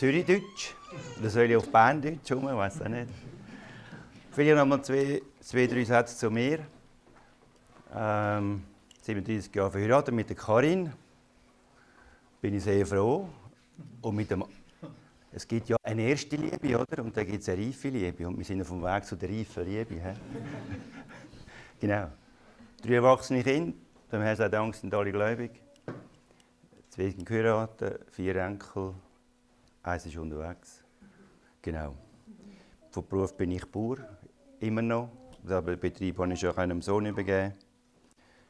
Zürichdeutsch. Oder soll ich auf Berndeutsch rum? Ich weiß auch nicht. Vielleicht noch mal zwei, zwei, drei Sätze zu mir. Ähm, 37 Jahre verheiratet mit der Karin. Bin ich sehr froh. Und mit dem es gibt ja eine erste Liebe, oder? Und dann gibt es eine reife Liebe. Und wir sind auf dem Weg zu der reifen Liebe. He? genau. Drei erwachsene Kinder, dem Herrn sei Dank, sind alle gläubig. Zwei sind geheiratet, vier Enkel, eins ist unterwegs. Genau. Von Beruf bin ich Bauer, immer noch. Aber den Betrieb habe ich schon einem Sohn übergeben.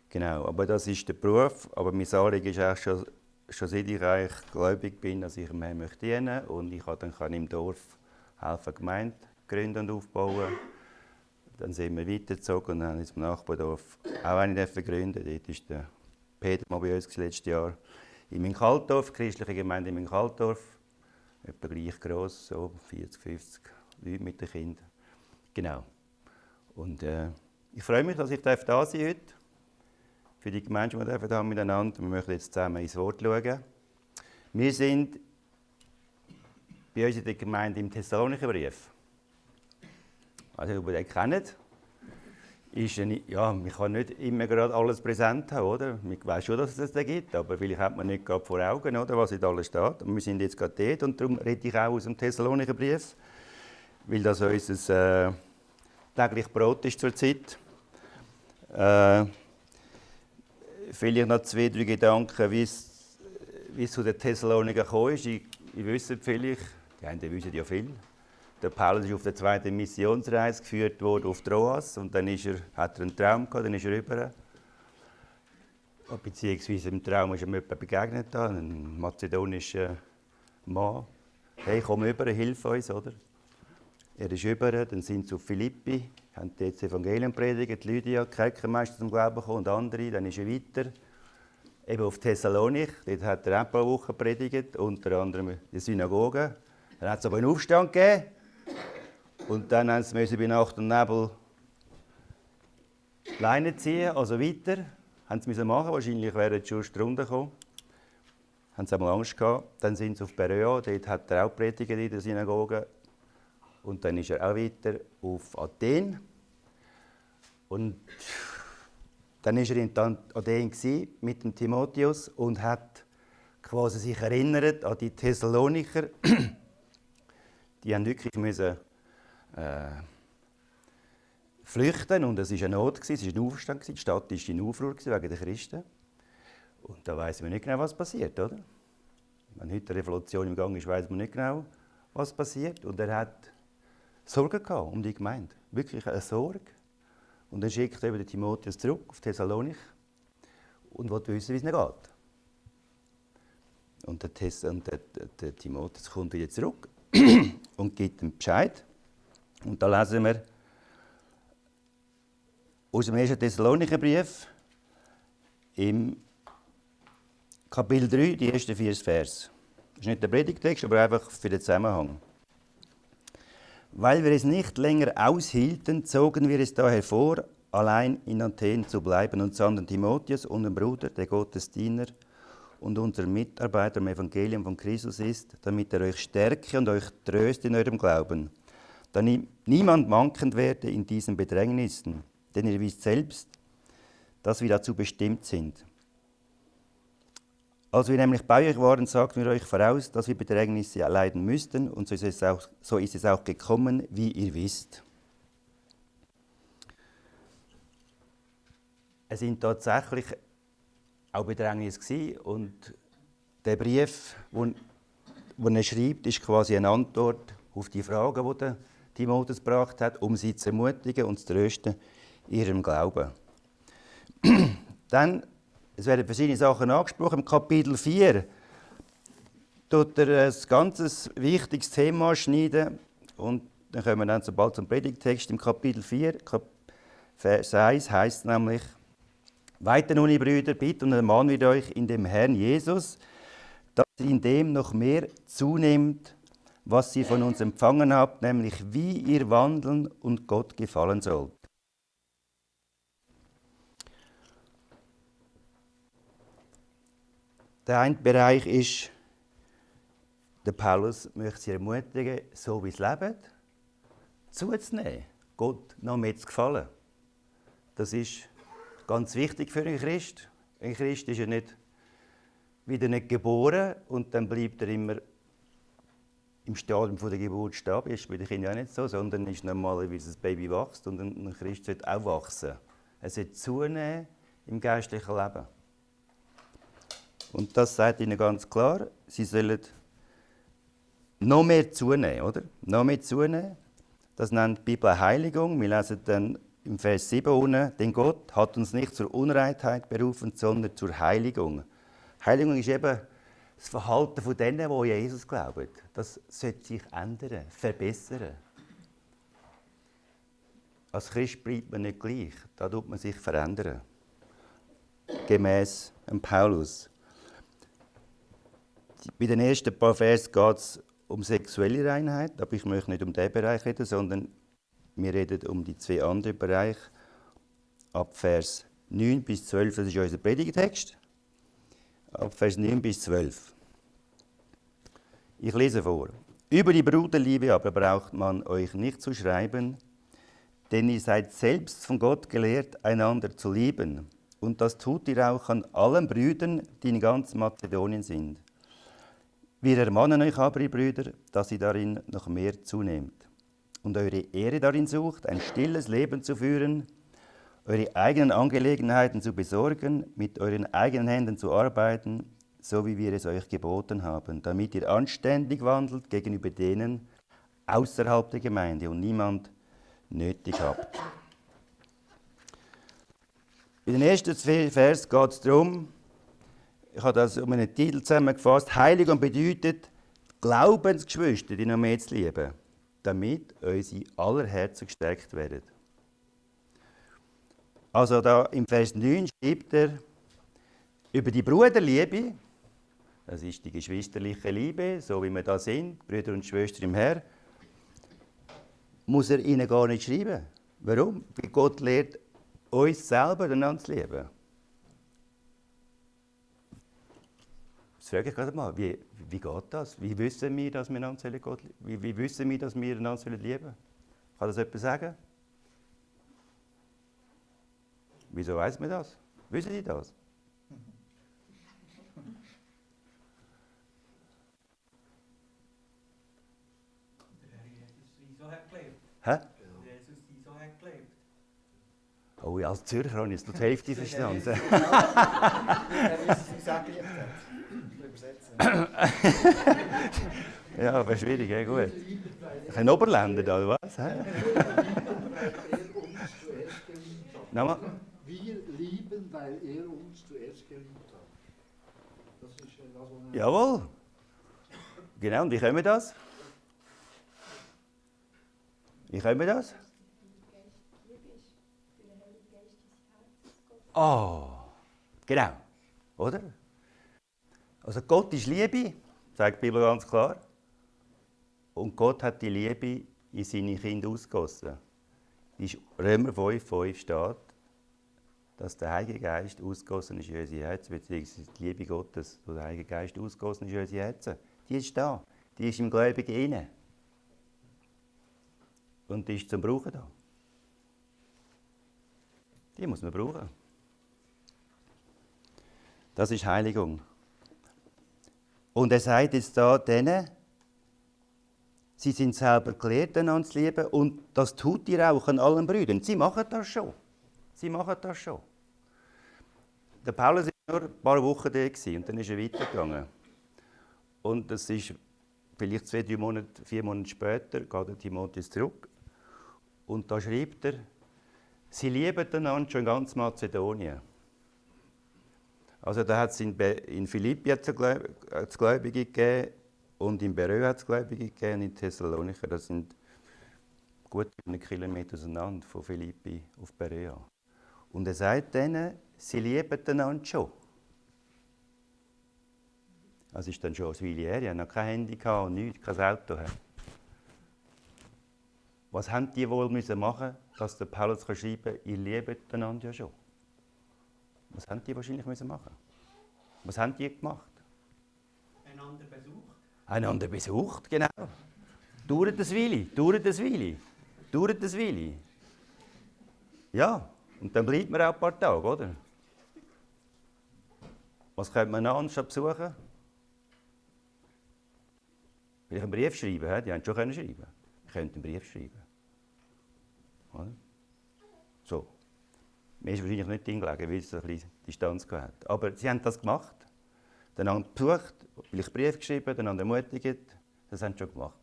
Genau, aber das ist der Beruf. Aber mein Anliegen ist auch schon schon seit ich eigentlich gläubig bin, dass ich dem Herrn möchte dienen und ich dann kann im Dorf helfen, Gemeinde gründen und aufbauen. Dann sind wir weitergezogen und haben jetzt im Nachbardorf auch eine gegründet. Dort ist der Peter mal bei uns letztes Jahr in Minkaltorf, christliche Gemeinde in Minkaltorf. Etwa gleich gross, so 40, 50 Leute mit den Kindern. Genau. Und äh, ich freue mich, dass ich da sein darf heute für die Gemeinde, die wir haben miteinander. Wir möchten jetzt zusammen ins Wort schauen. Wir sind bei uns in der Gemeinde im Thessalonicher Brief. Also, ob ihr den kennt, ist eine, ja, man kann nicht immer gerade alles präsent haben, oder? Man weiß schon, dass es das gibt, aber vielleicht hat man nicht gerade vor Augen, oder, was in alles steht. Und wir sind jetzt gerade dort und darum rede ich auch aus dem Thessalonicher Brief, weil das unser äh, täglich Brot ist zurzeit. Äh, vielleicht noch zwei, drei Gedanken, wie es, zu den Thessaloniker gekommen ist. Ich, ich wüsste vielleicht, die einen wissen ja viel. Der Paulus ist auf der zweiten Missionsreise geführt worden auf Troas und dann ist er, hat er einen Traum gehabt, dann ist er rüber. Beziehungsweise im Traum ist ihm jemand begegnet, ein mazedonischer Mann. Hey, komm rüber, hilf uns, oder? Er ist rüber, dann sind sie auf Philippi, haben dort das Evangelium predigt, Lydia, die Kerkermeister zum Glauben gekommen und andere. Dann ist er weiter, eben auf Thessalonik, dort hat er ein paar Wochen predigt, unter anderem in der Synagoge. Dann hat es aber einen Aufstand gegeben und dann haben sie bei Nacht und Nebel Leine ziehen, also weiter. Haben sie machen, wahrscheinlich wären sie schon drunter gekommen. Haben sie einmal Angst gehabt. Dann sind sie auf Berea, dort hat er auch predigt in der Synagoge. Und dann ist er auch weiter auf Athen. Und dann war er in Athen mit dem Timotheus und hat quasi sich erinnert an die Thessaloniker. Die haben wirklich müssen, äh, flüchten und es war eine Not, es war ein Aufstand, die Stadt war in Aufruhr wegen der Christen. Und da weiß man nicht genau, was passiert, oder? Wenn heute eine Revolution im Gang ist, weiß man nicht genau, was passiert. Und er hat Sorge gehabt um die Gemeinde. Wirklich eine Sorge. Und dann schickt er Timotheus zurück auf Thessalonik und will wissen, wie es ihm geht. Und der, und der, der Timotheus kommt wieder zurück und gibt ihm Bescheid. Und da lesen wir aus dem 1. Thessalonicher Brief im Kapitel 3, die ersten vier Vers. Das ist nicht der Predigtext, aber einfach für den Zusammenhang. Weil wir es nicht länger aushielten, zogen wir es daher vor, allein in Athen zu bleiben und sandten Timotheus, unseren Bruder, der Gottesdiener und unser Mitarbeiter im Evangelium von Christus ist, damit er euch stärke und euch tröste in eurem Glauben, damit niemand wankend werde in diesen Bedrängnissen, denn ihr wisst selbst, dass wir dazu bestimmt sind. Als wir nämlich bei euch waren, sagten wir euch voraus, dass wir Bedrängnisse erleiden müssten, und so ist es auch, so ist es auch gekommen, wie ihr wisst. Es sind tatsächlich auch Bedrängnisse und der Brief, den er schreibt, ist quasi eine Antwort auf die Fragen, die Timotheus gebracht hat, um sie zu ermutigen und zu trösten in ihrem Glauben. Dann es werden verschiedene Sachen angesprochen. Im Kapitel 4 tut er ein ganz wichtiges Thema schneiden. Und dann kommen wir dann sobald zum Predigtext. Im Kapitel 4, Vers 1 heißt nämlich, Weiter nun, ihr Brüder, bitte und ermahnen wir euch in dem Herrn Jesus, dass ihr in dem noch mehr zunehmt, was ihr von uns empfangen habt, nämlich wie ihr wandeln und Gott gefallen sollt. Der eine Bereich ist der Paulus möchte sie ermutigen, so wie sie leben, zuzunehmen, Gott noch mehr zu gefallen. Das ist ganz wichtig für einen Christ. Ein Christ ist ja nicht wieder nicht geboren und dann bleibt er immer im Stadium der Geburt. Das ist bei den Kindern auch nicht so, sondern ist normalerweise ein Baby wächst und ein Christ sollte auch wachsen. Er sollte zunehmen im geistlichen Leben. Und das sagt ihnen ganz klar, sie sollen noch mehr zunehmen, oder? Noch mehr zunehmen. Das nennt die Bibel Heiligung. Wir lesen dann im Vers 7 unten, denn Gott hat uns nicht zur Unreinheit berufen, sondern zur Heiligung. Heiligung ist eben das Verhalten von denen, die an Jesus glauben. Das sollte sich ändern, verbessern. Als Christ bleibt man nicht gleich, da tut man sich verändern. Gemäß Paulus. Bei den ersten paar Versen geht es um sexuelle Reinheit, aber ich möchte nicht um diesen Bereich reden, sondern wir reden um die zwei anderen Bereiche. Ab Vers 9 bis 12, das ist unser Predigtext. Ab Vers 9 bis 12. Ich lese vor. Über die Bruderliebe aber braucht man euch nicht zu schreiben, denn ihr seid selbst von Gott gelehrt, einander zu lieben. Und das tut ihr auch an allen Brüdern, die in ganz Mazedonien sind. Wir ermahnen euch aber, ihr Brüder, dass ihr darin noch mehr zunehmt und eure Ehre darin sucht, ein stilles Leben zu führen, eure eigenen Angelegenheiten zu besorgen, mit euren eigenen Händen zu arbeiten, so wie wir es euch geboten haben, damit ihr anständig wandelt gegenüber denen außerhalb der Gemeinde und niemand nötig habt. In den ersten Vers geht es darum, ich habe das um einen Titel zusammengefasst. Heiligung bedeutet, Glaubensgeschwister, die noch mehr zu lieben, damit unsere aller Herzen gestärkt werden. Also da im Vers 9 schreibt er über die Bruderliebe, das ist die geschwisterliche Liebe, so wie wir da sind, Brüder und Schwestern im Herr, muss er ihnen gar nicht schreiben. Warum? Weil Gott lehrt uns selber einander zu lieben. frage ich gerade mal, wie, wie geht das? Wie wissen wir, dass wir einander Gott wie, wie wissen wir, dass wir einander lieben? Kann das jemand sagen? Wieso weiß man das? Wissen Sie das? Hä? Oh, als Zürcher habe ich jetzt die Hälfte verstanden. ja, aber schwierig, ja, gut. Ein Oberländer da, oder was? Nochmal? Weil er uns zuerst geliebt hat. Das ist das, was Jawohl. Genau, und wie können wir das? Wie können wir das? Oh, genau, oder? Also Gott ist Liebe, sagt die Bibel ganz klar. Und Gott hat die Liebe in seine Kinder ausgossen. In Römer 5, 5 steht, dass der Heilige Geist ausgossen ist in unsere Herzen, beziehungsweise die Liebe Gottes, wo der Heilige Geist ausgossen ist in unsere Herzen. Die ist da, die ist im Gläubigen inne. Und die ist zum Brauchen da. Die muss man brauchen. Das ist Heiligung. Und er sagt jetzt da denen, sie sind selber gelehrt, einander zu lieben und das tut ihr auch an allen Brüdern. Sie machen das schon. Sie machen das schon. Der Paulus war nur ein paar Wochen da und dann ist er weitergegangen. Und das ist vielleicht zwei, drei Monate, vier Monate später, geht der Timotheus zurück. Und da schreibt er, sie lieben einander schon ganz Mazedonien. Also da hat es in, in Philippi es Gläubige gegeben und in Berö hat es Gläubige gegeben in Thessalonicher. Das sind gut einen Kilometer auseinander von Philippi auf Berea. Und er sagt denen, sie lieben einander schon. Das ist dann schon ein Weile her. Ich hatte noch kein Handy und nichts, kein Auto. Was haben die wohl müssen machen, dass der Paulus schreiben kann, ihr liebt einander ja schon? Was haben die wahrscheinlich müssen machen? Was haben die gemacht? Einander besucht. Einander besucht, genau. Dauert das Weile, dauert das Weile, dauert das Weile. Ja, und dann bleibt man auch ein paar Tage, oder? Was könnte man noch anstatt besuchen? Vielleicht einen Brief schreiben, die haben schon schreiben können. Ich könnte einen Brief schreiben. Oder? So. Mir ist wahrscheinlich nicht hingelegen, weil es ein bisschen Distanz hat. Aber sie haben das gemacht. Dann haben sie besucht, vielleicht Brief geschrieben, dann haben sie ermutigt. Das haben sie schon gemacht.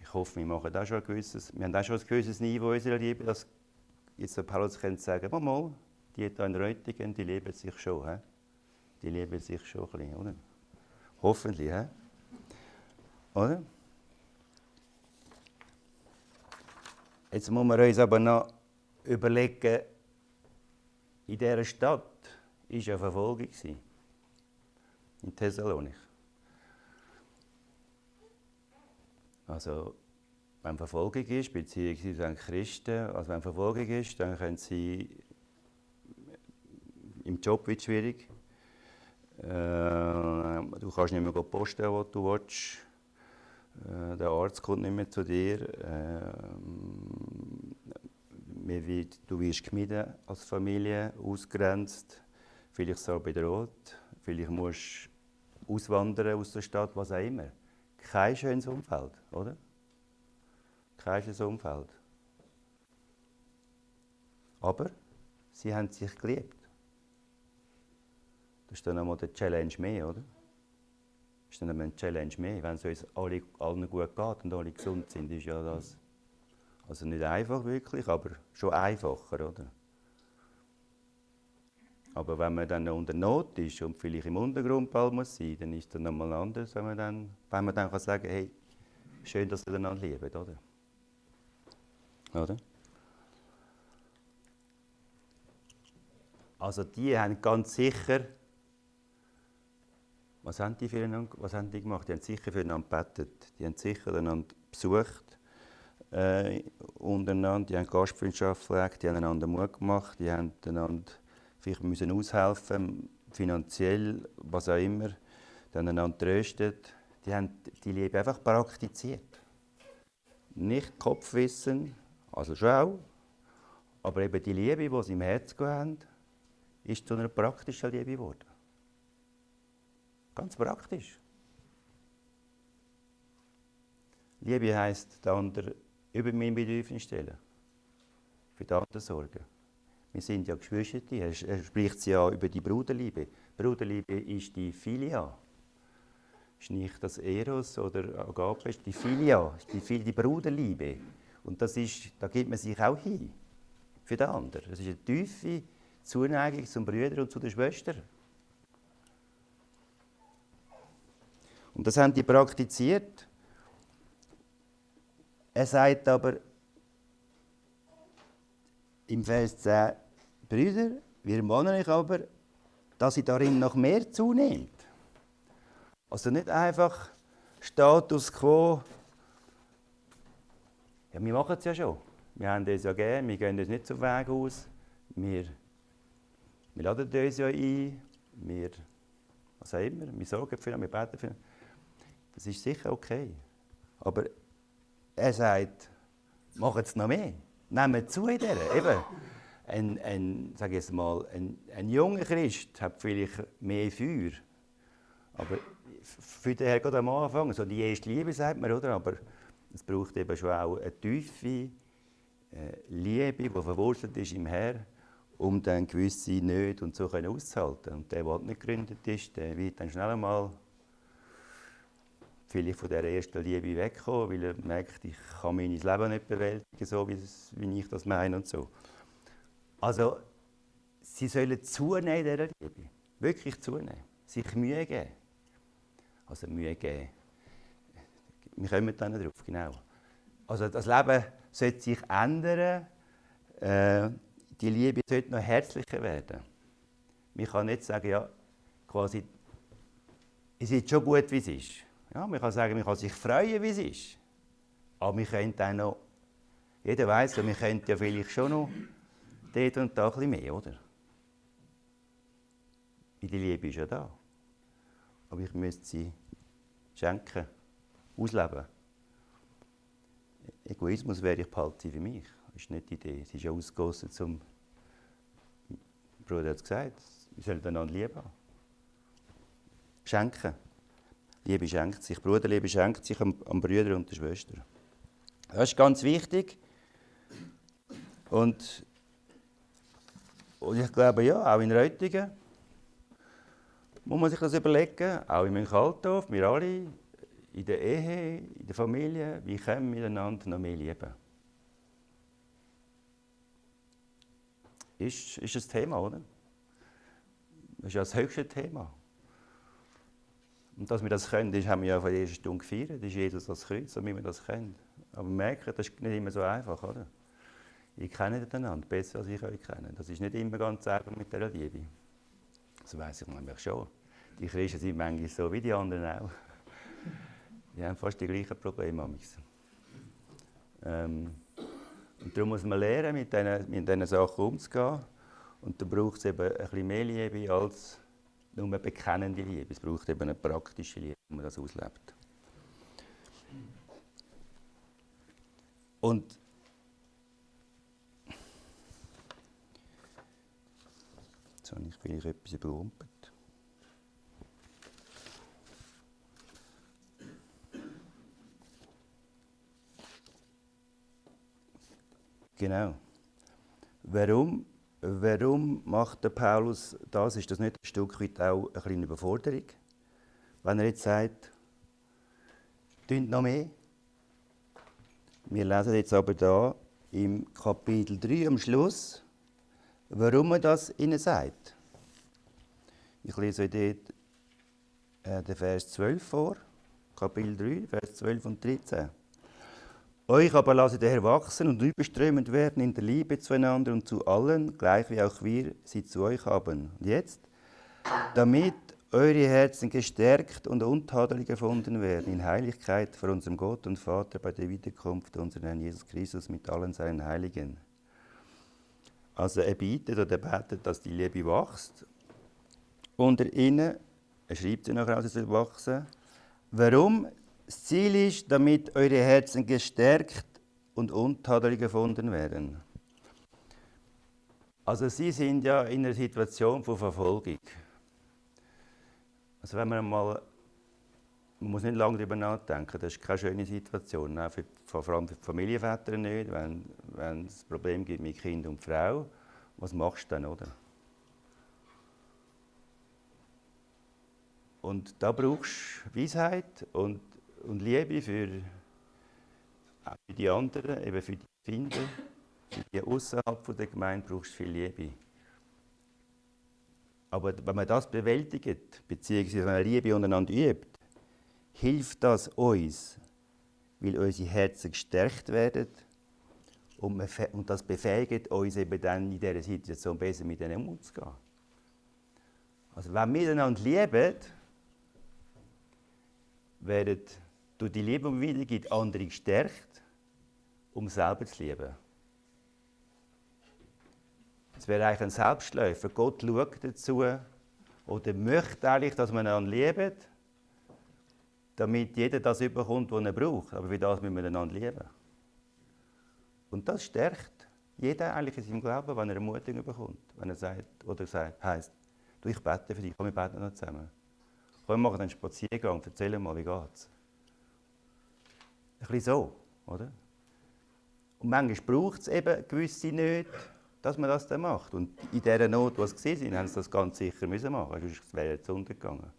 Ich hoffe, wir machen da schon ein gewisses, wir haben auch schon ein gewisses Niveau unserer Liebe, dass jetzt der Paulus könnte sagen, mal, mal, die hier in Reutingen, die lieben sich schon. He? Die lieben sich schon ein bisschen, oder? Hoffentlich, he? oder? Jetzt muss man uns aber noch überlegen, in dieser Stadt war ja Verfolgung. In Thessalonik. Also, wenn Verfolgung ist, beziehungsweise wenn Christen, also wenn Verfolgung ist, dann können sie im Job wird schwierig. Äh, du kannst nicht mehr posten, was du willst. Äh, der Arzt kommt nicht mehr zu dir. Äh, du wirst gemieden als Familie, ausgrenzt, vielleicht so bedroht, vielleicht musst du auswandern aus der Stadt, was auch immer. Kein schönes Umfeld, oder? Kein Umfeld. Aber sie haben sich geliebt. Das ist dann einmal der Challenge mehr, oder? Das ist dann einmal eine Challenge mehr. Wenn es uns alle, allen gut geht und alle gesund sind, ist ja das also nicht einfach wirklich, aber schon einfacher, oder? Aber wenn man dann unter Not ist und vielleicht im Untergrund bald muss sein, dann ist es nochmal anders, wenn man dann, wenn man dann kann sagen hey, schön, dass ihr einander liebt, oder? Oder? Also die haben ganz sicher, was haben die, füreinander, was haben die gemacht? Die haben sicher füreinander gebetet, die haben sicher einander besucht äh, untereinander, die haben Gastfreundschaft gepflegt, die haben einander Mut gemacht, die haben einander vielleicht müssen aushelfen, finanziell, was auch immer, die haben einander tröstet, die haben die Liebe einfach praktiziert. Nicht Kopfwissen, also schon auch, aber eben die Liebe, die sie im Herzen haben, ist zu einer praktischen Liebe geworden. Ganz praktisch. Liebe heisst, der andere über mein Bedürfnis stellen. Für die anderen sorgen. Wir sind ja Geschwister, er spricht ja über die Bruderliebe. Bruderliebe ist die Filia. Ist nicht das Eros oder Agape, ist die Filia, ist die, die Bruderliebe. Und das ist, da gibt man sich auch hin. Für den anderen. Das ist eine tiefe Zuneigung zum Brüder und zu der Schwester. Und das haben die praktiziert. Er sagt aber im Vers 10, Brüder, wir mahnen euch aber, dass ihr darin noch mehr zunehmt. Also nicht einfach Status quo. Ja, wir machen es ja schon. Wir haben das ja gern, wir gehen uns nicht zum Weg aus. Wir, wir laden uns ja ein. Wir, was auch immer, wir sorgen für ihn, wir beten für ihn. Das ist sicher okay. Aber er sagt, macht es noch mehr. Nehmt zu in der. Eben, ein, ein, sag jetzt mal, ein, ein junger Christ hat vielleicht mehr Feuer. Aber für den Herr am Anfang, so die erste Liebe sagt man, oder? Aber es braucht eben schon auch eine tiefe äh, Liebe, die verwurzelt ist im Herrn, um dann gewisse Nöte und so auszuhalten. Und der, der nicht gegründet ist, der wird dann schnell einmal vielleicht von dieser ersten Liebe wegkommen, weil er merkt, ich kann mein Leben nicht bewältigen, so wie, ich das meine und so. Also, sie sollen zunehmen dieser Liebe. Wirklich zunehmen. Sich Mühe geben. Also Mühe geben. Wir kommen dann darauf, genau. Also das Leben sollte sich ändern. Äh, die Liebe sollte noch herzlicher werden. Man kann nicht sagen, ja, quasi, es ist schon gut, wie es ist. Ja, man kann sagen, man kann sich freuen, wie es ist. Aber wir können auch noch, jeder weiß wir könnten ja vielleicht schon noch dort und da ein mehr, oder? Die Liebe ist ja da. Aber ich müsste sie schenken, ausleben. Egoismus wäre, ich behalte sie für mich. Das ist nicht die Idee. Sie ist ja ausgegossen zum. Der Bruder hat es gesagt, wir sollen einander lieben haben. Schenken. Liebe schenkt sich. Bruderliebe schenkt sich am, am Brüder und der Schwester. Das ist ganz wichtig. Und, und ich glaube, ja, auch in Reutingen muss man sich das überlegen, auch in Münchaltdorf, wir alle, in der Ehe, in der Familie, wie können wir miteinander noch mehr lieben? Ist, ist ein Thema, oder? Das ist ja das höchste Thema. Und dass wir das können, das haben wir ja von der ersten Stunde gefeiert. Das ist Jesus das Kreuz, damit wir das können. Aber wir merken, das ist nicht immer so einfach, oder? Ich kenne einander besser, als ich euch kenne. Das ist nicht immer ganz einfach mit dieser Liebe. Das weiß ich nämlich schon. Die Christen sind manchmal so wie die anderen auch. Die haben fast die gleichen Probleme. Ähm, und darum muss man lernen, mit diesen, mit Sachen umzugehen. Und dann braucht es eben ein bisschen mehr Liebe als nur eine bekennende Liebe. Es braucht eben eine praktische Liebe, wo man das auslebt. Und jetzt habe ich vielleicht etwas überrumpelt. Genau. Warum, warum macht der Paulus das? Ist das nicht ein Stück weit auch eine kleine Überforderung? Wenn er jetzt sagt, tun noch mehr. Wir lesen jetzt aber da im Kapitel 3 am Schluss, warum er das ihnen sagt. Ich lese euch dort äh, den Vers 12 vor, Kapitel 3, Vers 12 und 13. Euch aber lasst ihr wachsen und überströmend werden in der Liebe zueinander und zu allen, gleich wie auch wir sie zu euch haben. Und jetzt, damit eure Herzen gestärkt und untadelig gefunden werden in Heiligkeit vor unserem Gott und Vater bei der Wiederkunft unseres Herrn Jesus Christus mit allen seinen Heiligen. Also er bietet oder betet, dass die Liebe wächst. Unter ihnen, er schreibt sie nachher, dass sie wachsen. Warum? Das Ziel ist, damit eure Herzen gestärkt und untadelig gefunden werden. Also sie sind ja in einer Situation von Verfolgung. Also wenn man mal, man muss nicht lange darüber nachdenken, das ist keine schöne Situation, für, vor allem für die Familienväter nicht, wenn, wenn es Probleme gibt mit Kind und Frau, was machst du dann, oder? Und da brauchst du Weisheit und und Liebe für, auch für die anderen, eben für die Kinder, für die außerhalb der Gemeinde brauchst du viel Liebe. Aber wenn man das bewältigt, beziehungsweise wenn man Liebe untereinander übt, hilft das uns, weil unsere Herzen gestärkt werden und, und das befähigt uns eben dann in dieser Situation besser mit ihnen umzugehen. Also wenn wir miteinander lieben, werden durch die Liebe, die wieder gibt, andere gestärkt, um selber zu lieben. Es wäre eigentlich ein Selbstläufer. Gott schaut dazu oder möchte eigentlich, dass man einander liebt, damit jeder das überkommt, was er braucht. Aber für das müssen wir einander lieben. Und das stärkt jeder eigentlich in seinem Glauben, wenn er Ermutigung bekommt. Wenn er sagt, oder sagt, heisst, du, ich bete für dich, komm, wir beten noch zusammen. Komm, wir machen einen Spaziergang, erzähl mal, wie geht's. Ein bisschen so, oder? Und manchmal braucht es eben gewisse nicht, dass man das dann macht. Und in dieser Not, die sie sind, haben sie das ganz sicher müssen machen, sonst wäre es untergegangen.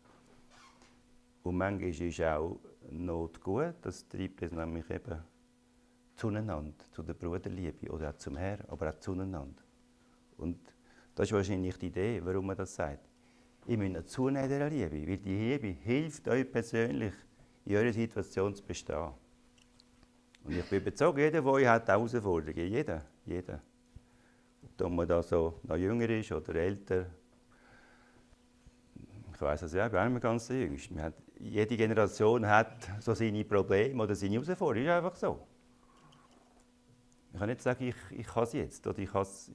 Und manchmal ist auch Not gut, das treibt es nämlich eben zueinander, zu der Bruderliebe oder auch zum Herrn, aber auch zueinander. Und das ist wahrscheinlich die Idee, warum man das sagt. Ihr müsst zunehmen dieser Liebe, weil die Liebe hilft euch persönlich, in eurer Situation zu bestehen. Und ich bin überzeugt, jeder von euch hat Herausforderungen. Jeder, jeder. Ob man da so noch jünger ist oder älter. Ich weiß es ja, ich bin auch ganz der Jüngste. jede Generation hat so seine Probleme oder seine Herausforderungen. Ist einfach so. Ich kann nicht sagen, ich, ich kann es jetzt oder ich kann es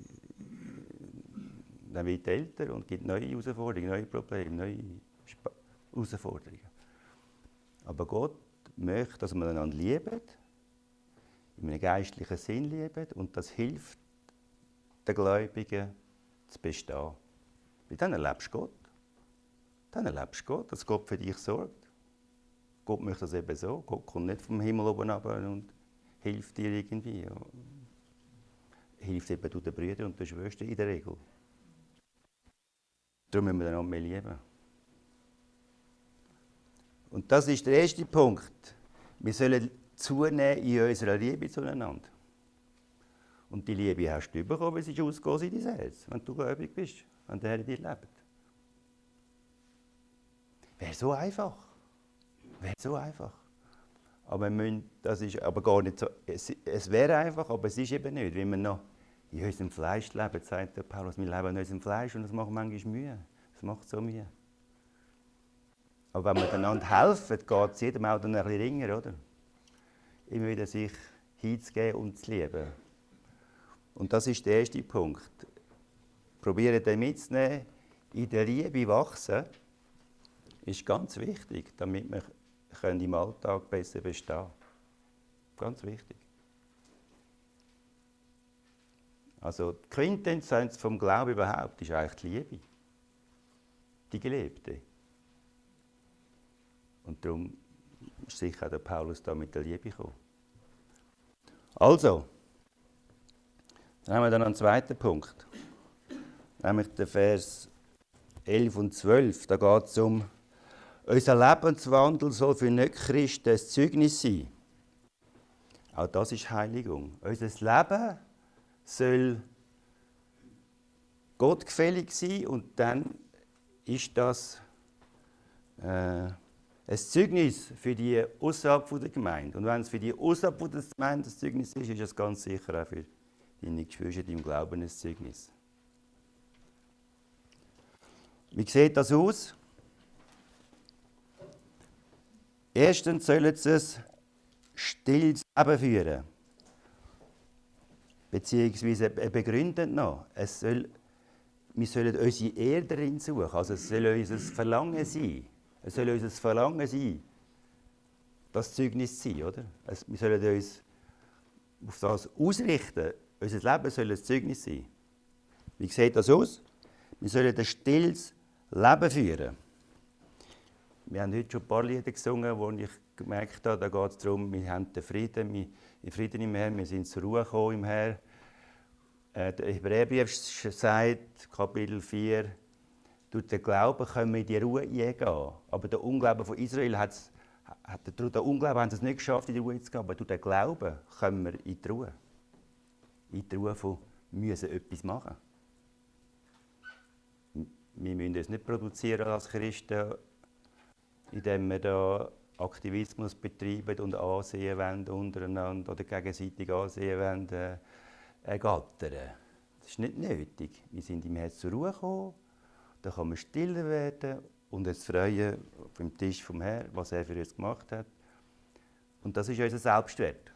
dann wird älter und gibt neue Herausforderungen, neue Probleme, neue Sp Herausforderungen. Aber Gott möchte, dass wir einander lieben, in einem geistlichen Sinn lieben und das hilft den Gläubigen zu bestehen. Weil dann erlebst du Gott. Dann erlebst du Gott, dass Gott für dich sorgt. Gott möchte das eben so. Gott kommt nicht vom Himmel oben runter und hilft dir irgendwie. Hilft eben du den Brüdern und den Schwestern in der Regel. Darum müssen wir einander mehr lieben. Und das ist der erste Punkt. Wir sollen zunehmen in unserer Liebe zueinander. Und die Liebe hast du bekommen, es ist ausgegangen in dein Herz, wenn du gläubig bist, wenn der Herr in dir lebt. Wäre so einfach. Wäre so einfach. Aber, müssen, das ist aber gar nicht so. Es, es wäre einfach, aber es ist eben nicht, weil wir noch in unserem Fleisch leben, sagt der Paulus. Wir leben in unserem Fleisch und das macht manchmal Mühe. Das macht so Mühe. Aber wenn wir einander helfen, geht es jedem auch dann ein bisschen ringer, oder? Immer wieder sich hinzugeben und zu lieben. Und das ist der erste Punkt. Probieren den mitzunehmen, in der Liebe wachsen, ist ganz wichtig, damit wir im Alltag besser bestehen können. Ganz wichtig. Also die Quintessenz vom Glauben überhaupt ist eigentlich die Liebe. Die Gelebte. Und darum ist sicher auch der Paulus da mit der Liebe gekommen. Also, dann haben wir dann einen zweiten Punkt. Nämlich der Vers 11 und 12. Da geht es um, unser Lebenswandel soll für Nicht-Christen ein Zeugnis sein. Auch das ist Heiligung. Unser Leben soll gottgefällig sein und dann ist das äh, ein Zeugnis für die außerhalb der Gemeinde. Und wenn es für die außerhalb der Gemeinde ein Zeugnis ist, ist es ganz sicher auch für deine Geschwister im Glauben ein Zeugnis. Wie sieht das aus? Erstens sollen sie ein stilles Leben führen. Beziehungsweise begründet noch. Es soll, wir sollen unsere Ehre darin suchen. Also es soll unser Verlangen sein. Es soll unser Verlangen sein, das Zeugnis zu sein. Oder? wir sollen uns auf das ausrichten, unser Leben soll ein Zeugnis sein. Wie sieht das aus? Wir sollen ein stilles Leben führen. Wir haben heute schon ein paar Lieder gesungen, wo ich gemerkt habe, da geht es darum, wir haben den Frieden, wir, Frieden im Herrn, wir sind zur Ruhe gekommen im Herrn. Äh, der Hebräerbrief sagt, Kapitel 4, durch den Glauben können wir in die Ruhe eingehen. Aber der Unglaube von Israel hat, hat durch den Unglauben haben sie es nicht geschafft, in die Ruhe zu gehen. Aber durch den Glauben können wir in die Ruhe in die Ruhe von müssen etwas machen. Wir müssen es nicht produzieren als Christen, indem wir da Aktivismus betreiben und Ansehen wollen untereinander oder gegenseitig Ansehen wollen, äh, ergattern. Das ist nicht nötig. Wir sind im Herzen zur Ruhe gekommen, da kann man stiller werden und uns freuen beim Tisch vom Herrn, was er für uns gemacht hat. Und das ist unser Selbstwert.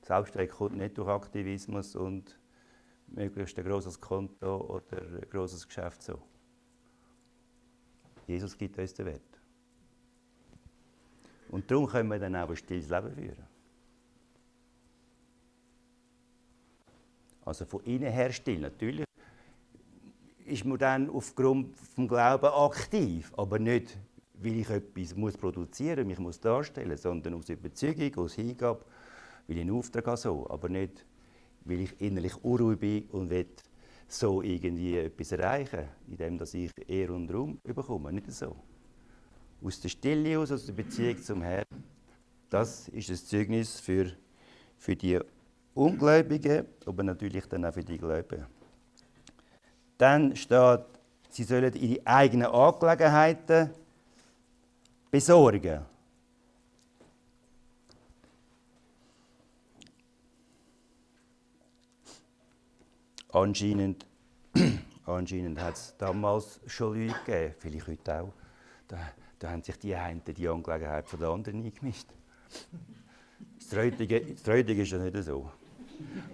Selbstwert kommt nicht durch Aktivismus und möglichst ein grosses Konto oder ein grosses Geschäft so. Jesus gibt uns den Wert. Und darum können wir dann auch ein stilles Leben führen. Also von innen her still. Natürlich ist man dann aufgrund des Glauben aktiv, aber nicht, weil ich etwas muss produzieren muss, mich muss darstellen sondern aus Überzeugung, aus Hingabe weil ich einen Auftrag habe, so, aber nicht, weil ich innerlich unruhig bin und will so irgendwie etwas erreichen, indem ich Ehre und Raum bekomme. Nicht so. Aus der Stille aus, aus der Beziehung zum Herrn. Das ist ein Zeugnis für, für die Ungläubigen, aber natürlich dann auch für die Gläubigen. Dann steht, sie sollen ihre eigenen Angelegenheiten besorgen. Anscheinend, anscheinend hat es damals schon Leute gegeben, vielleicht heute auch. Da, da haben sich die einen die Angelegenheit von den anderen eingemischt. Das Heutige, das ist ja nicht so.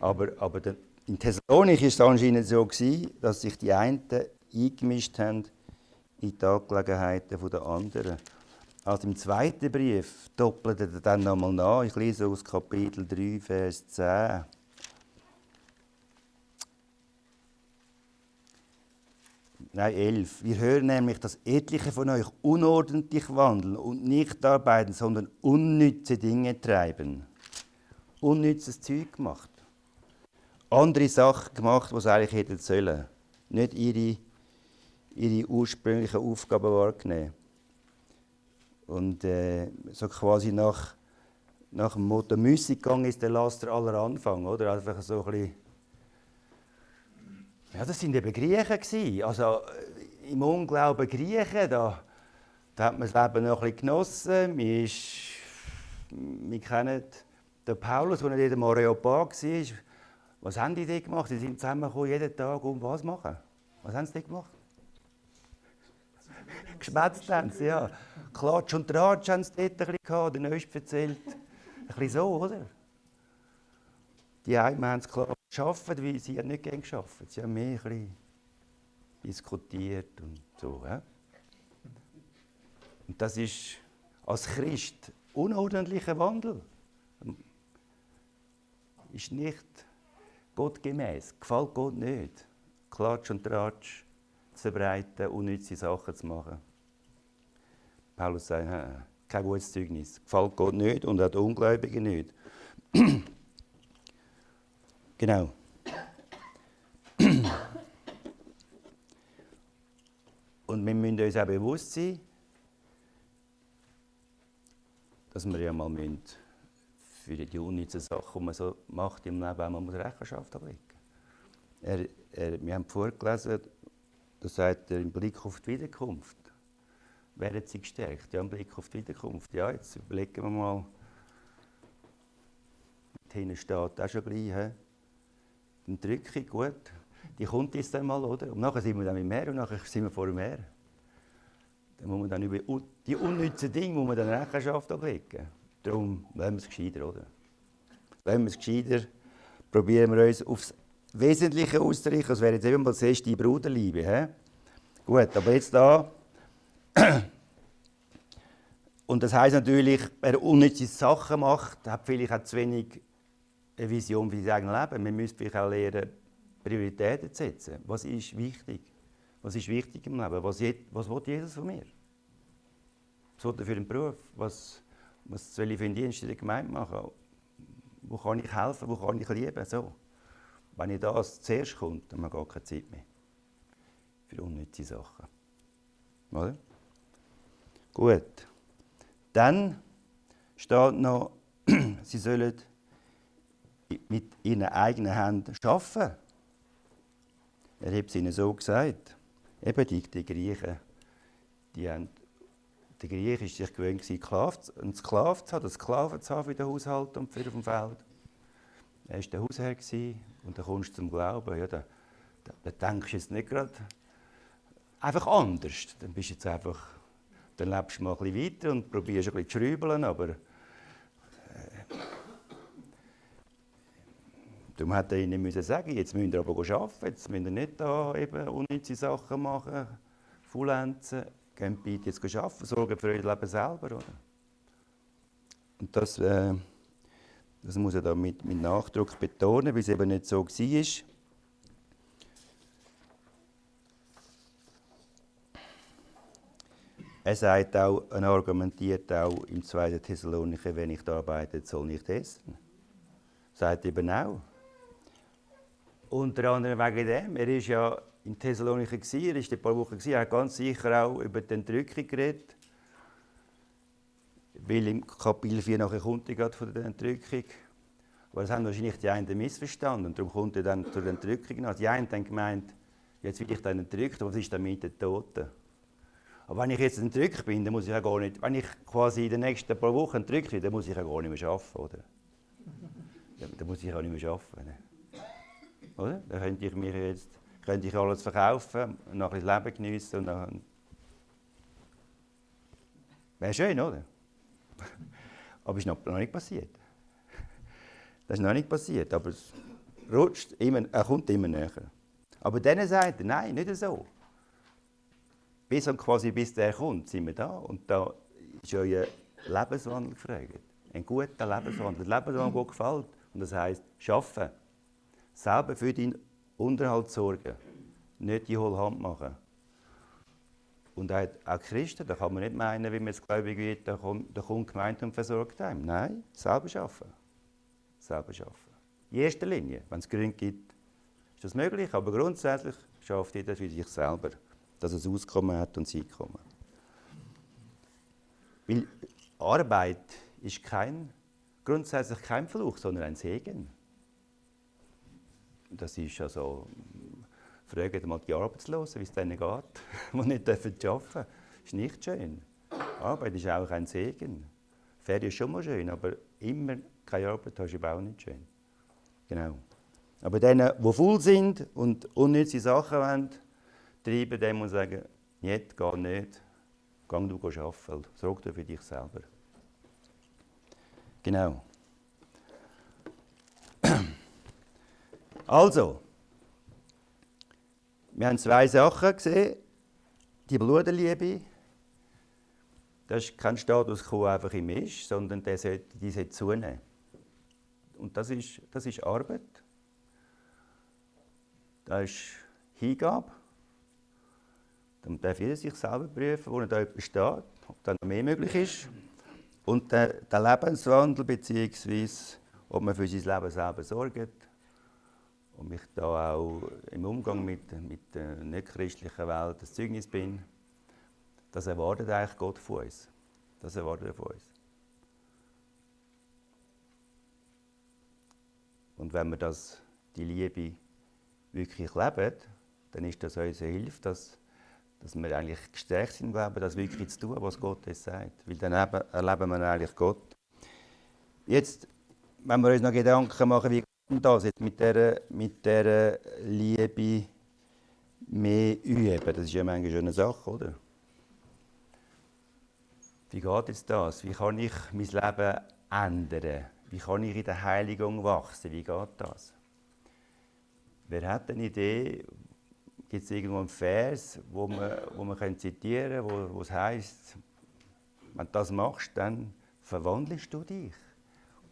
Aber, aber der, in Thessalonich war es anscheinend so, gewesen, dass sich die einen eingemischt haben in die Angelegenheiten der anderen. Also im zweiten Brief doppelt er dann nochmal nach. Ich lese aus Kapitel 3, Vers 10. Nein, 11. Wir hören nämlich, dass etliche von euch unordentlich wandeln und nicht arbeiten, sondern unnütze Dinge treiben. Unnützes Zeug gemacht. Andere Sachen gemacht, die sie eigentlich hätten sollen. Nicht ihre, ihre ursprünglichen Aufgaben wahrgenommen. Und äh, so quasi nach, nach dem Motto Müssig gegangen ist der Laster aller Anfang, oder? Einfach so ein bisschen ja, das waren eben Griechen. Gewesen. Also äh, im Unglauben Griechen, da, da hat man das Leben noch ein bisschen genossen. Wir, ist, wir kennen den Paulus, der in dem Areopag war. Was haben die dort gemacht? Sie sind zusammengekommen, jeden Tag, um was zu machen? Was haben sie dort gemacht? Geschwätzt haben sie, ja. Klatsch und Tratsch haben sie dort ein bisschen gehabt, der Neuest erzählt. Ein bisschen so, oder? Die einen haben es klar geschafft, weil sie haben nicht gern geschafft. Sie haben mehr ein diskutiert und so. Ja? Und das ist als Christ unordentlicher Wandel. Ist nicht gottgemäß, gefällt Gott nicht. Klatsch und Tratsch zu verbreiten, unnütze Sachen zu machen. Paulus sagt, kein gutes Zeugnis. Gefällt Gott nicht und auch den Ungläubigen nicht. genau. Und wir müssen uns auch bewusst sein, dass wir ja mal für die unnützen Sachen, die man so macht im Leben, auch mal Rechenschaft ablegen er, er, Wir haben vorgelesen, da sagt er im Blick auf die Wiederkunft. Werden sie gestärkt? Ja, im Blick auf die Wiederkunft. Ja, jetzt überlegen wir mal. Hinten steht auch schon gleich. He? Dann drücke ich, gut die kommt jetzt einmal, oder? Und nachher sind wir dann im Meer und nachher sind wir vor dem Meer. Dann muss man dann über die unnützen Dinge muss man dann Rechenschaft ablegen. Darum wollen wir es gescheiter, oder? Wollen wir es gescheiter, probieren wir uns aufs Wesentliche auszurichten. Das wäre jetzt eben mal das erste Bruderliebe. He? Gut, aber jetzt da. Und das heisst natürlich, wer unnütze Sachen macht, hat vielleicht auch zu wenig eine Vision für sein eigenes Leben. Man müsste vielleicht auch lernen, Prioritäten zu setzen. Was ist wichtig? Was ist wichtig im Leben? Was, was will Jesus von mir? Was will er für einen Beruf? Was, was soll ich für einen Dienst in der Gemeinde machen? Wo kann ich helfen? Wo kann ich lieben? So. Wenn ich das zuerst kommt, dann habe ich gar keine Zeit mehr für unnütze Sachen. Oder? Gut. Dann steht noch, sie sollen mit ihren eigenen Händen arbeiten. Er hat es ihnen so gesagt. Eben die, die Griechen, die haben, der Griech war sich gewöhnt, einen Sklaven zu haben, Sklaven zu haben für den Haushalt und für auf dem Feld. Er war der Hausherr und dann kommst du zum Glauben. Ja, da, da, da denkst du jetzt nicht gerade einfach anders. Dann bist jetzt einfach, dann lebst du mal ein bisschen weiter und probierst ein bisschen zu schrübeln, aber Darum hat er ihnen müssen sagen, jetzt müsst ihr aber arbeiten, jetzt müsst ihr nicht da eben unnütze Sachen machen, faulenzen, geht bitte jetzt arbeiten, sorgen für euer Leben selber. Oder? Und das, äh, das muss er da mit, mit Nachdruck betonen, weil es eben nicht so war. Er sagt auch, er argumentiert auch im 2. Thessalonicher, wenn ich arbeite, soll nicht essen. Sagt eben auch. Unter anderem wegen dem. Er war ja in Thessaloniki, er war ein paar Wochen, er hat ganz sicher auch über die Entrückung geredet. Weil im Kapitel 4 nachher kommt er von der Entrückung. Aber das haben wahrscheinlich die einen missverstanden. Und darum kommt er dann zur Entrückung nach. Die einen haben gemeint, jetzt will ich dann entrückt, was ist dann mit den Toten? Aber wenn ich jetzt entrückt bin, dann muss ich ja gar nicht, wenn ich quasi in den nächsten paar Wochen entrückt bin, dann muss ich ja gar nicht mehr arbeiten, oder? Dann muss ich auch nicht mehr arbeiten. Oder? Dann könnte ich mir jetzt könnte ich alles verkaufen, noch ein Leben geniessen und dann... Wäre schön, oder? Aber es ist noch, noch nicht passiert. Das ist noch nicht passiert, aber es rutscht immer, er kommt immer näher. Aber dann sagt er, nein, nicht so. Bis und quasi bis der kommt, sind wir da. Und da ist euer Lebenswandel gefragt. Ein guter Lebenswandel. Ein Lebenswandel, der gefällt. Und das heisst, schaffen. Selber für deinen Unterhalt sorgen. Nicht die Hohlhand machen. Und auch, Christen, da kann man nicht meinen, wie man es gläubig wird, da kommt, da kommt gemeint und versorgt einem. Nein, selber schaffen. Selber schaffen. In erster Linie, wenn es Gründe gibt, ist das möglich, aber grundsätzlich schafft jeder für sich selber, dass es Auskommen hat und Einkommen. Weil Arbeit ist kein, grundsätzlich kein Fluch, sondern ein Segen. Das ist also Fragt mal die Arbeitslosen, wie es denen geht, die nicht arbeiten dürfen. Das ist nicht schön. Arbeit ist auch ein Segen. Ferien ist schon mal schön, aber immer keine Arbeit hast, ist auch nicht schön. Genau. Aber denen, die faul sind und unnütze Sachen wollen, treiben, dem muss sagen, nicht, geht nicht, geh du arbeiten. Sorg dir für dich selber. Genau. Also, wir haben zwei Sachen gesehen. Die Blutenliebe, das ist kein Status quo einfach im Ist, sondern der sollte, die sollte zunehmen. Und das ist, das ist Arbeit. Das ist Hingabe. Dann darf jeder sich selber prüfen, wo er da etwas steht, ob da noch mehr möglich ist. Und der, der Lebenswandel, beziehungsweise ob man für sein Leben selber sorgt, und mich da auch im Umgang mit, mit der nicht-christlichen Welt das Zeugnis bin, das erwartet eigentlich Gott von uns. Das erwartet er von uns. Und wenn wir das, die Liebe wirklich leben, dann ist das unsere Hilfe, dass, dass wir eigentlich gestärkt sind, glauben, das wirklich zu tun, was Gott uns sagt. Weil dann erleben wir eigentlich Gott. Jetzt, wenn wir uns noch Gedanken machen, wie das jetzt mit dieser, mit dieser Liebe mehr üben, das ist ja manchmal eine Sache, oder? Wie geht jetzt das? Wie kann ich mein Leben ändern? Wie kann ich in der Heiligung wachsen? Wie geht das? Wer hat eine Idee? Gibt es irgendwo einen Vers, wo man, wo man zitieren kann, wo, es heisst, wenn du das machst, dann verwandelst du dich.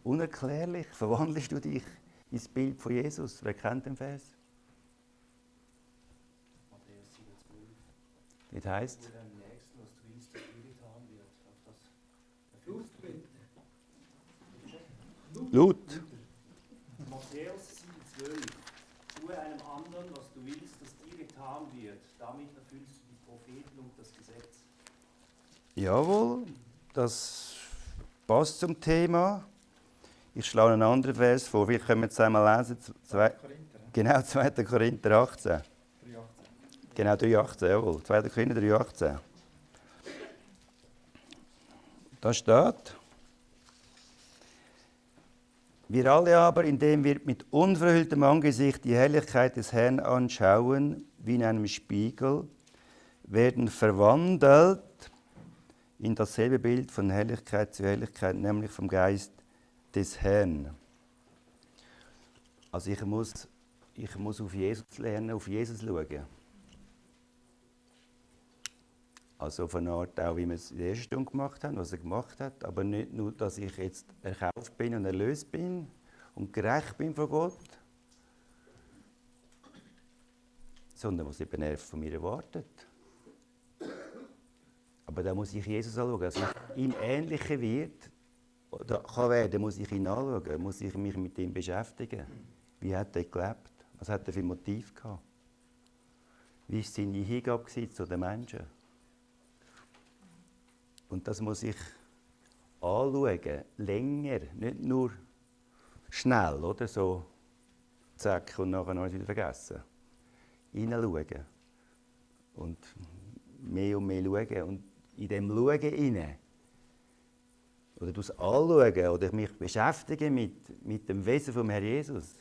Unerklärlich verwandelst du dich ins Bild von Jesus. Wer kennt den Vers? Matthäus 7,12. Das heißt, das. Blut. Matthäus 7,12. Tue einem anderen, was du willst, dass dir getan wird. Damit erfüllst du die Propheten und das Gesetz. Jawohl, das passt zum Thema. Ich schlage einen anderen Vers vor. Wir können zusammen lesen. Zwei, genau, 2. Korinther 18. Genau, 3,18, jawohl. 2. Korinther 3,18. Da steht. Wir alle aber, indem wir mit unverhülltem Angesicht die Herrlichkeit des Herrn anschauen, wie in einem Spiegel, werden verwandelt in dasselbe Bild von Herrlichkeit zu Herrlichkeit, nämlich vom Geist des Herrn. Also ich muss, ich muss auf Jesus lernen, auf Jesus schauen. Also auf eine Art auch, wie wir es in der ersten Stunde gemacht haben, was er gemacht hat. Aber nicht nur, dass ich jetzt erkauft bin und erlöst bin und gerecht bin von Gott, sondern was eben er von mir erwartet. Aber da muss ich Jesus anschauen, dass ich ihm ähnlicher wird, kann werden, muss ich ihn anschauen, muss ich mich mit ihm beschäftigen. Wie hat er gelebt? Was hat er für Motiv gehabt? Wie war seine Hingabe zu den Menschen? Und das muss ich anschauen, länger, nicht nur schnell, oder so, zack, und nachher noch wieder vergessen. Hineinschauen. Und mehr und mehr schauen. Und in dem Schauen hinein oder das anschauen oder mich beschäftigen mit, mit dem Wesen vom Herrn Jesus,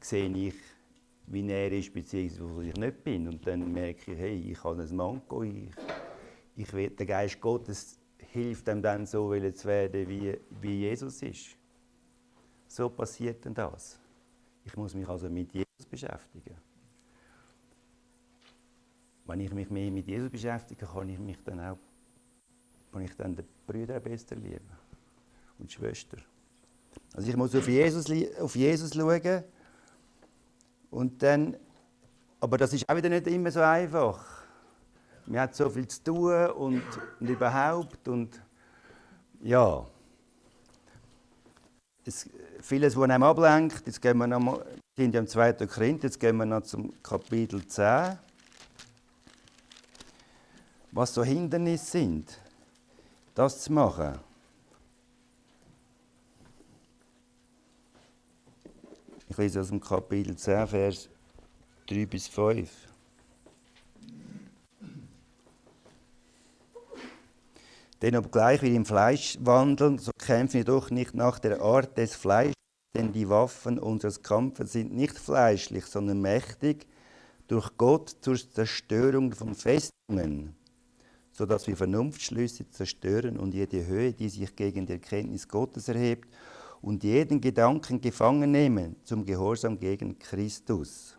sehe ich, wie er ist, beziehungsweise wo ich nicht bin. Und dann merke ich, hey, ich habe ein Manko. Ich, ich will, der Geist Gottes hilft einem dann so zu werden, wie, wie Jesus ist. So passiert dann das. Ich muss mich also mit Jesus beschäftigen. Wenn ich mich mehr mit Jesus beschäftige, kann ich mich dann auch, kann ich dann den Brüder besser lieben und die Schwester. Also ich muss auf Jesus, auf Jesus schauen und dann, aber das ist auch wieder nicht immer so einfach. Man hat so viel zu tun und, und überhaupt und ja, es, vieles, was einem ablenkt. Jetzt gehen wir noch mal, sind ja im 2. Korinther, jetzt gehen wir noch zum Kapitel 10. Was so Hindernisse sind, das zu machen. Ich lese aus dem Kapitel 10, Vers 3 bis 5. Denn obgleich wir im Fleisch wandeln, so kämpfen wir doch nicht nach der Art des Fleisches, denn die Waffen unseres Kampfes sind nicht fleischlich, sondern mächtig durch Gott zur Zerstörung von Festungen, sodass wir Vernunftschlüsse zerstören und jede Höhe, die sich gegen die Erkenntnis Gottes erhebt, und jeden Gedanken gefangen nehmen zum Gehorsam gegen Christus.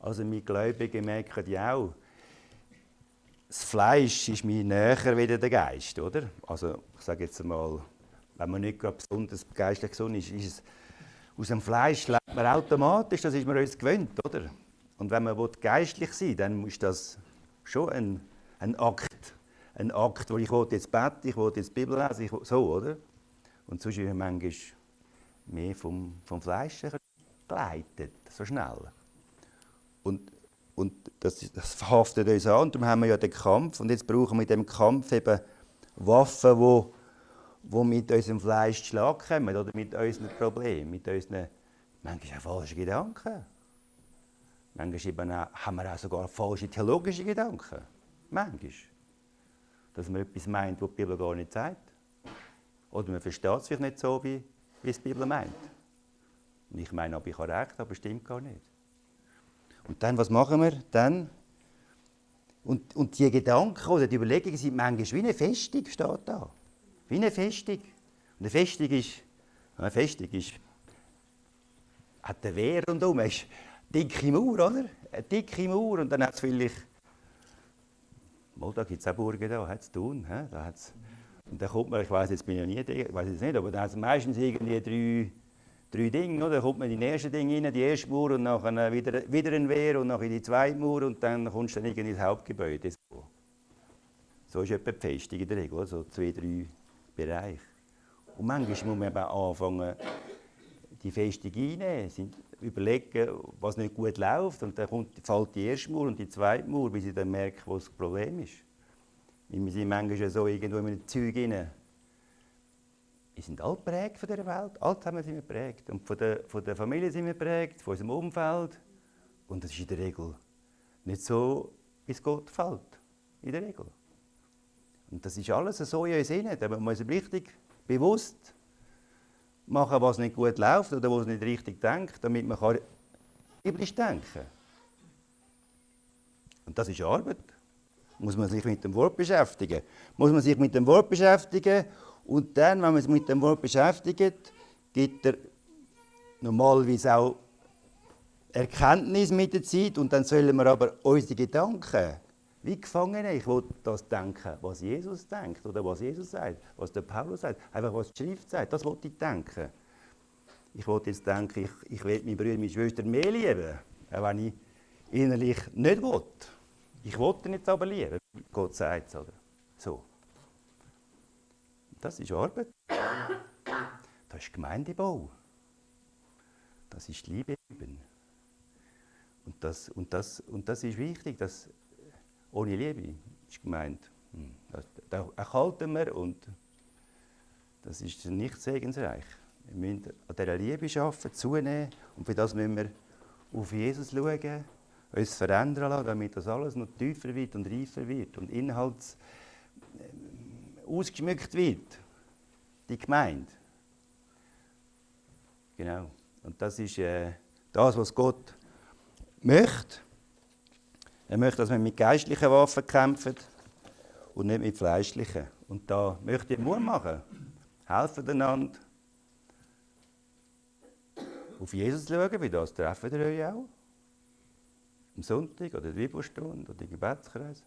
Also wir Gläubigen merken ja auch, das Fleisch ist mir näher wie der Geist, oder? Also ich sage jetzt einmal, wenn man nicht besonders geistlich gesund ist, ist es aus dem Fleisch lebt man automatisch, das ist man uns gewöhnt, oder? Und wenn man geistlich sein will, dann ist das schon ein, ein Akt. Ein Akt, wo ich jetzt beten, ich will jetzt die Bibel lesen, ich will, so, oder? Und sonst ist man manchmal mehr vom, vom Fleisch geleitet, so schnell. Und und das, das verhaftet uns an. Und darum haben wir ja den Kampf. Und jetzt brauchen wir in diesem Kampf eben Waffen, die wo mit unserem Fleisch zu Schlag kommen oder mit unseren Problemen, mit unseren manchmal auch falschen Gedanken. Manchmal haben wir auch sogar falsche theologische Gedanken. Manchmal. Dass man etwas meint, was die Bibel gar nicht sagt. Oder man versteht es nicht so, wie, wie es die Bibel meint. Und ich meine, aber ich habe recht, aber stimmt gar nicht. Und dann, was machen wir? Dann, und, und die Gedanken oder die Überlegungen sind manchmal wie eine Festung, steht da. Wie eine Festung. Und eine Festung ist, eine Festung ist, hat eine Wehr rundherum, ist dicke Mauer, oder? Eine dicke Mauer und dann hat es vielleicht, mal, da gibt es auch Burgen da, hat es tun, da hat's, und dann kommt man, ich weiß jetzt bin ich ja nie, weiß jetzt nicht, aber da hat es meistens irgendwie drei drei Dinge. Oder? Dann kommt man in die erste Ding rein, die erste Mauer und dann wieder, wieder ein Wehr und dann in die zweite Mauer und dann kommst du dann irgendwie ins Hauptgebäude. So ist etwa die Festung in der Regel, so zwei, drei Bereiche. Und manchmal muss man eben anfangen, die Festung einnehmen, überlegen, was nicht gut läuft und dann kommt, fällt die erste Mauer und die zweite Mauer, bis sie dann merken, was das Problem ist. Wir sind manchmal so irgendwo in einem Zeug rein wir sind alle geprägt von dieser Welt. Alle zusammen sind wir geprägt. Und von der, von der Familie sind wir geprägt, von unserem Umfeld. Und das ist in der Regel nicht so, wie es Gott gefällt. In der Regel. Und das ist alles so in uns hinein. Da muss man richtig bewusst machen, was nicht gut läuft oder was nicht richtig denkt, damit man biblisch denken kann. Und das ist Arbeit. Muss man sich mit dem Wort beschäftigen. Muss man sich mit dem Wort beschäftigen und dann, wenn man sich mit dem Wort beschäftigt, gibt er normalerweise auch Erkenntnis mit der Zeit und dann sollen wir aber unsere Gedanken wie Gefangene, ich will das denken, was Jesus denkt oder was Jesus sagt, was der Paulus sagt, einfach was die Schrift sagt, das will ich denken. Ich will jetzt denken, ich, ich will meine Brüder, meine Schwester mehr lieben, auch wenn ich innerlich nicht will. Ich will ihn jetzt aber lieben, Gott sagt es, oder? So. Das ist Arbeit. Das ist Gemeindebau. Das ist Liebe üben. Und das, und das, und das ist wichtig, dass ohne Liebe ist gemeint. Hm, da erhalten wir und das ist nicht segensreich. Wir müssen an dieser Liebe arbeiten, zunehmen und für das müssen wir auf Jesus schauen, uns verändern lassen, damit das alles noch tiefer wird und reifer wird und inhalts ausgeschmückt wird. Die Gemeinde. Genau. Und das ist äh, das, was Gott möchte. Er möchte, dass wir mit geistlichen Waffen kämpfen und nicht mit fleischlichen. Und da möchte ich Mut machen. Helfen einander. auf Jesus schauen, wie das treffen ihr euch auch. Am Sonntag oder die Bibelstunde oder die Gebetskreis.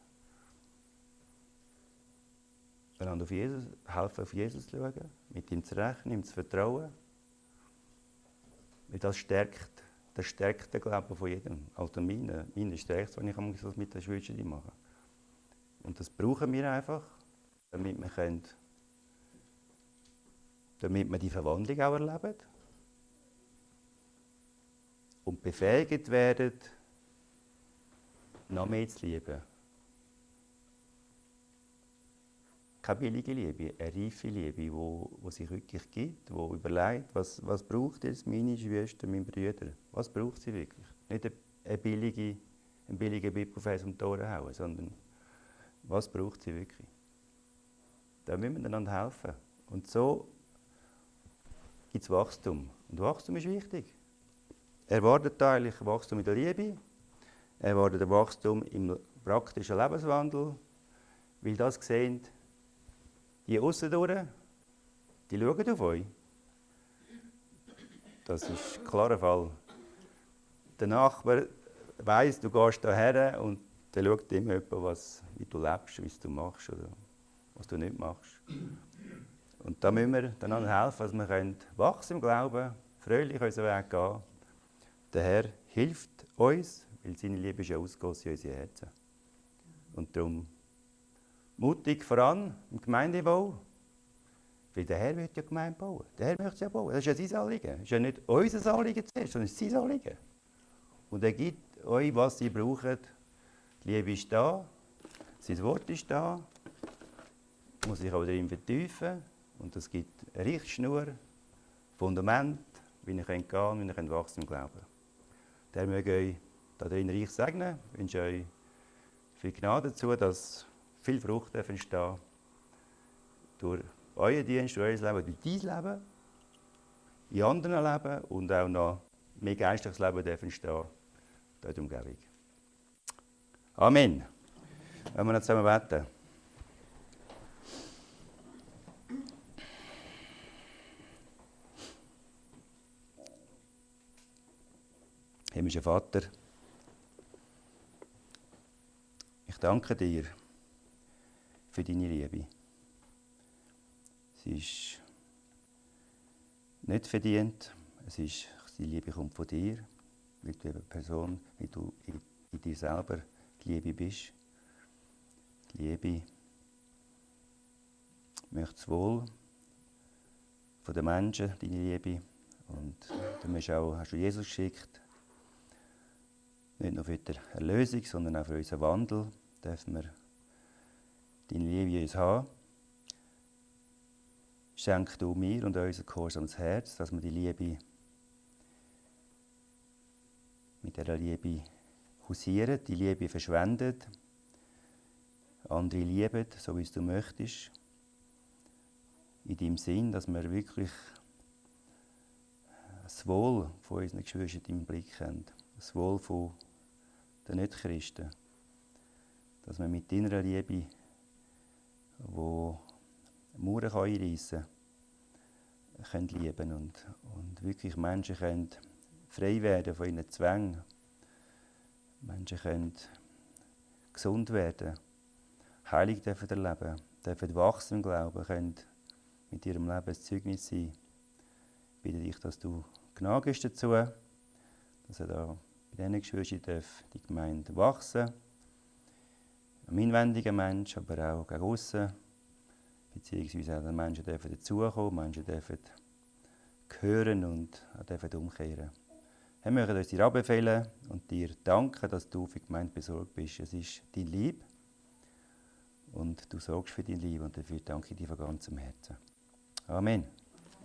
Einander auf Jesus, helfen, auf Jesus schauen, mit ihm zu rechnen, ihm zu vertrauen. Weil das stärkt, das stärkt den Glauben von jedem. Also meine, meine stärkt wenn ich das mit der Schweizer mache. Und das brauchen wir einfach, damit wir, können, damit wir die Verwandlung auch erleben und befähigt werden, noch mehr zu lieben. Keine billige Liebe, eine reife Liebe, wo, wo sich wirklich gibt, die überlegt, was, was braucht jetzt meine Schwester, meine Brüder, was braucht sie wirklich. Nicht eine, eine billige, einen billigen Bibelfels um die Ohren hauen, sondern was braucht sie wirklich. Da müssen wir einander helfen. Und so gibt es Wachstum. Und Wachstum ist wichtig. Er erwartet eigentlich Wachstum in der Liebe, er erwartet Wachstum im praktischen Lebenswandel, weil das sehen die durch, die schauen auf euch. Das ist ein klarer Fall. Der Nachbar weiss, du gehst hierher und der schaut immer jemand, was, wie du lebst, wie du machst oder was du nicht machst. Und da müssen wir einander helfen, dass wir wachsen im Glauben, fröhlich unseren Weg gehen der Herr hilft uns, weil seine Liebe ist ja ausgegossen in unsere Herzen. Und darum mutig voran im Gemeindebau. Weil der Herr wird ja Gemeinde bauen. Der Herr möchte ja bauen. Das ist ja sein Anliegen. Das ist ja nicht unser Anliegen zuerst, sondern sein Anliegen. Und er gibt euch, was ihr braucht. Die Liebe ist da, sein Wort ist da, muss sich auch darin vertiefen. Und es gibt eine Richtschnur, Fundament, wie ihr gehen könnt, wie ihr wachsen im Glauben. Der möge euch darin reich segnen. Ich wünsche euch viel Gnade dazu, dass viel Frucht entstehen durch euer Dienst, durch euer Leben, durch dein Leben, in anderen Leben und auch noch mehr geistliches Leben entstehen in der Umgebung. Amen. Wenn wir noch zusammen beten. Himmlischer Vater, ich danke dir für deine Liebe. Sie ist nicht verdient, es ist, die Liebe kommt von dir, weil du eine Person, wie du in, in dir selber die Liebe bist. Die Liebe möchte das Wohl von den Menschen, deine Liebe. Und du hast, auch, hast du Jesus geschickt, nicht nur für die Erlösung, sondern auch für unseren Wandel dürfen wir deine Liebe uns haben. Schenk du mir und unser gehorsames Herz, dass wir die Liebe mit dieser Liebe hausieren, die Liebe verschwenden, andere lieben, so wie es du möchtest. In dem Sinn, dass wir wirklich das Wohl von unseren Geschwistern im Blick haben. Das Wohl von den Nicht-Christen. Dass wir mit deiner Liebe, die Mauern einreissen kann, können lieben und, und wirklich Menschen können frei werden von ihren Zwängen. Menschen können gesund werden, heilig dürfen erleben, dürfen wachsen im Glauben, können mit ihrem Leben ein Zeugnis sein. Ich bitte dich, dass du gnagest dazu, dass er da bei diesen Geschwistern darf die Gemeinde wachsen. Ein inwendiger Mensch, aber auch gegen aussen. Beziehungsweise auch die Menschen dürfen dazukommen, Menschen dürfen hören und auch dürfen umkehren. Wir möchten uns dir abbefehlen und dir danken, dass du für die Gemeinde besorgt bist. Es ist dein Lieb und du sorgst für dein Lieb und dafür danke ich dir von ganzem Herzen. Amen.